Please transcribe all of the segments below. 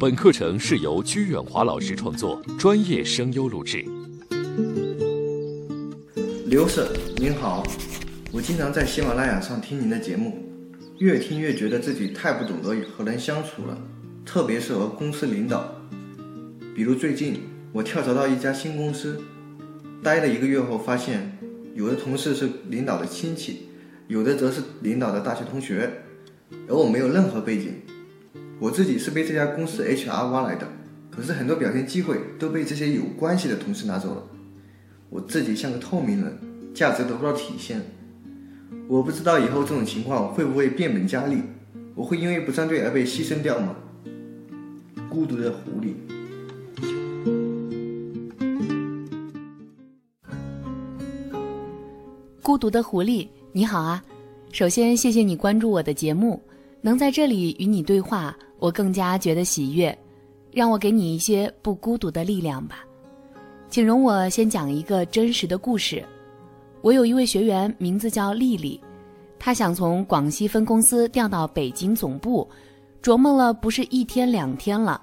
本课程是由鞠远华老师创作，专业声优录制。刘 Sir，您好，我经常在喜马拉雅上听您的节目，越听越觉得自己太不懂得和人相处了，特别是和公司领导。比如最近我跳槽到一家新公司，待了一个月后，发现有的同事是领导的亲戚，有的则是领导的大学同学，而我没有任何背景。我自己是被这家公司 HR 挖来的，可是很多表现机会都被这些有关系的同事拿走了。我自己像个透明人，价值得不到体现。我不知道以后这种情况会不会变本加厉，我会因为不站队而被牺牲掉吗？孤独的狐狸。孤独的狐狸，你好啊！首先，谢谢你关注我的节目，能在这里与你对话。我更加觉得喜悦，让我给你一些不孤独的力量吧。请容我先讲一个真实的故事。我有一位学员，名字叫丽丽，她想从广西分公司调到北京总部，琢磨了不是一天两天了，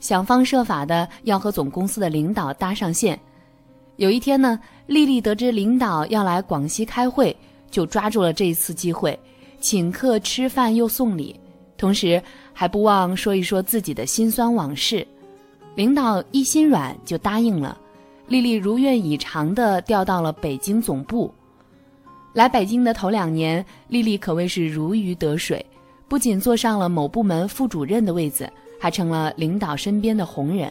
想方设法的要和总公司的领导搭上线。有一天呢，丽丽得知领导要来广西开会，就抓住了这一次机会，请客吃饭又送礼。同时还不忘说一说自己的辛酸往事，领导一心软就答应了，丽丽如愿以偿地调到了北京总部。来北京的头两年，丽丽可谓是如鱼得水，不仅坐上了某部门副主任的位子，还成了领导身边的红人，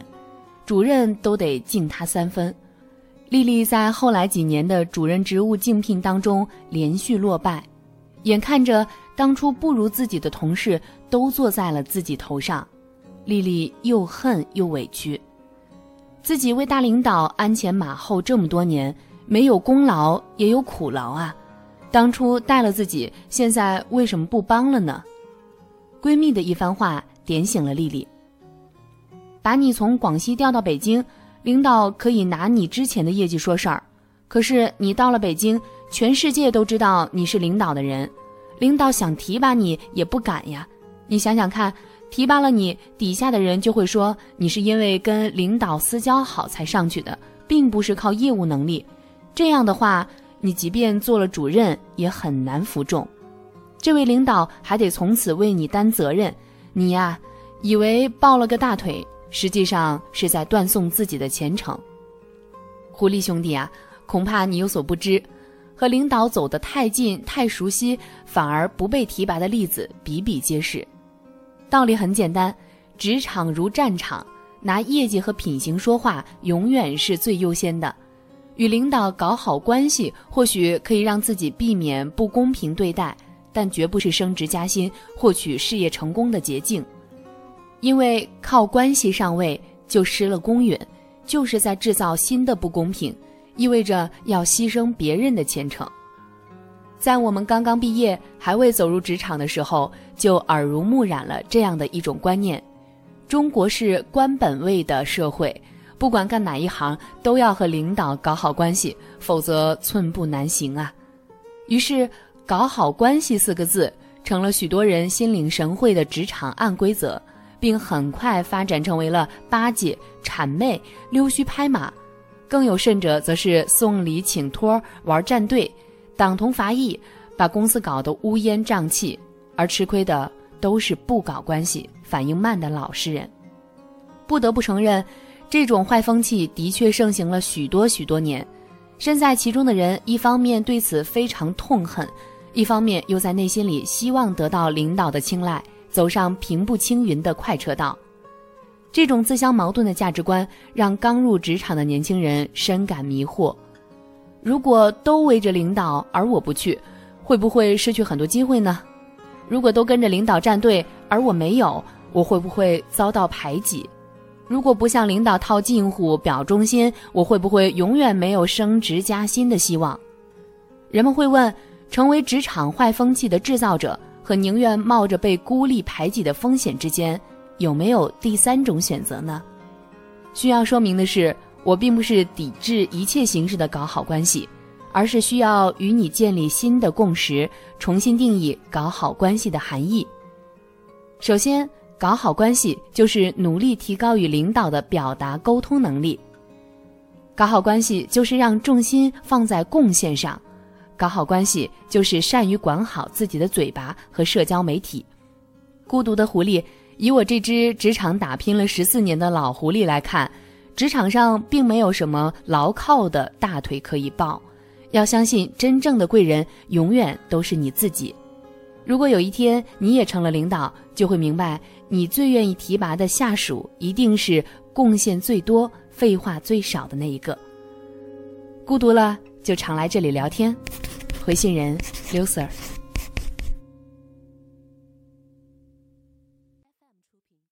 主任都得敬她三分。丽丽在后来几年的主任职务竞聘当中连续落败，眼看着。当初不如自己的同事都坐在了自己头上，丽丽又恨又委屈。自己为大领导鞍前马后这么多年，没有功劳也有苦劳啊！当初带了自己，现在为什么不帮了呢？闺蜜的一番话点醒了丽丽。把你从广西调到北京，领导可以拿你之前的业绩说事儿，可是你到了北京，全世界都知道你是领导的人。领导想提拔你也不敢呀，你想想看，提拔了你，底下的人就会说你是因为跟领导私交好才上去的，并不是靠业务能力。这样的话，你即便做了主任也很难服众，这位领导还得从此为你担责任。你呀，以为抱了个大腿，实际上是在断送自己的前程。狐狸兄弟啊，恐怕你有所不知。和领导走得太近、太熟悉，反而不被提拔的例子比比皆是。道理很简单，职场如战场，拿业绩和品行说话永远是最优先的。与领导搞好关系，或许可以让自己避免不公平对待，但绝不是升职加薪、获取事业成功的捷径。因为靠关系上位就失了公允，就是在制造新的不公平。意味着要牺牲别人的前程。在我们刚刚毕业还未走入职场的时候，就耳濡目染了这样的一种观念：中国是官本位的社会，不管干哪一行都要和领导搞好关系，否则寸步难行啊。于是，“搞好关系”四个字成了许多人心领神会的职场暗规则，并很快发展成为了巴结、谄媚、溜须拍马。更有甚者，则是送礼请托、玩站队、党同伐异，把公司搞得乌烟瘴气，而吃亏的都是不搞关系、反应慢的老实人。不得不承认，这种坏风气的确盛行了许多许多年。身在其中的人，一方面对此非常痛恨，一方面又在内心里希望得到领导的青睐，走上平步青云的快车道。这种自相矛盾的价值观让刚入职场的年轻人深感迷惑。如果都围着领导，而我不去，会不会失去很多机会呢？如果都跟着领导站队，而我没有，我会不会遭到排挤？如果不向领导套近乎、表忠心，我会不会永远没有升职加薪的希望？人们会问：成为职场坏风气的制造者和宁愿冒着被孤立排挤的风险之间？有没有第三种选择呢？需要说明的是，我并不是抵制一切形式的搞好关系，而是需要与你建立新的共识，重新定义搞好关系的含义。首先，搞好关系就是努力提高与领导的表达沟通能力。搞好关系就是让重心放在贡献上，搞好关系就是善于管好自己的嘴巴和社交媒体。孤独的狐狸，以我这只职场打拼了十四年的老狐狸来看，职场上并没有什么牢靠的大腿可以抱。要相信，真正的贵人永远都是你自己。如果有一天你也成了领导，就会明白，你最愿意提拔的下属，一定是贡献最多。废话最少的那一个。孤独了就常来这里聊天，回信人刘 Sir。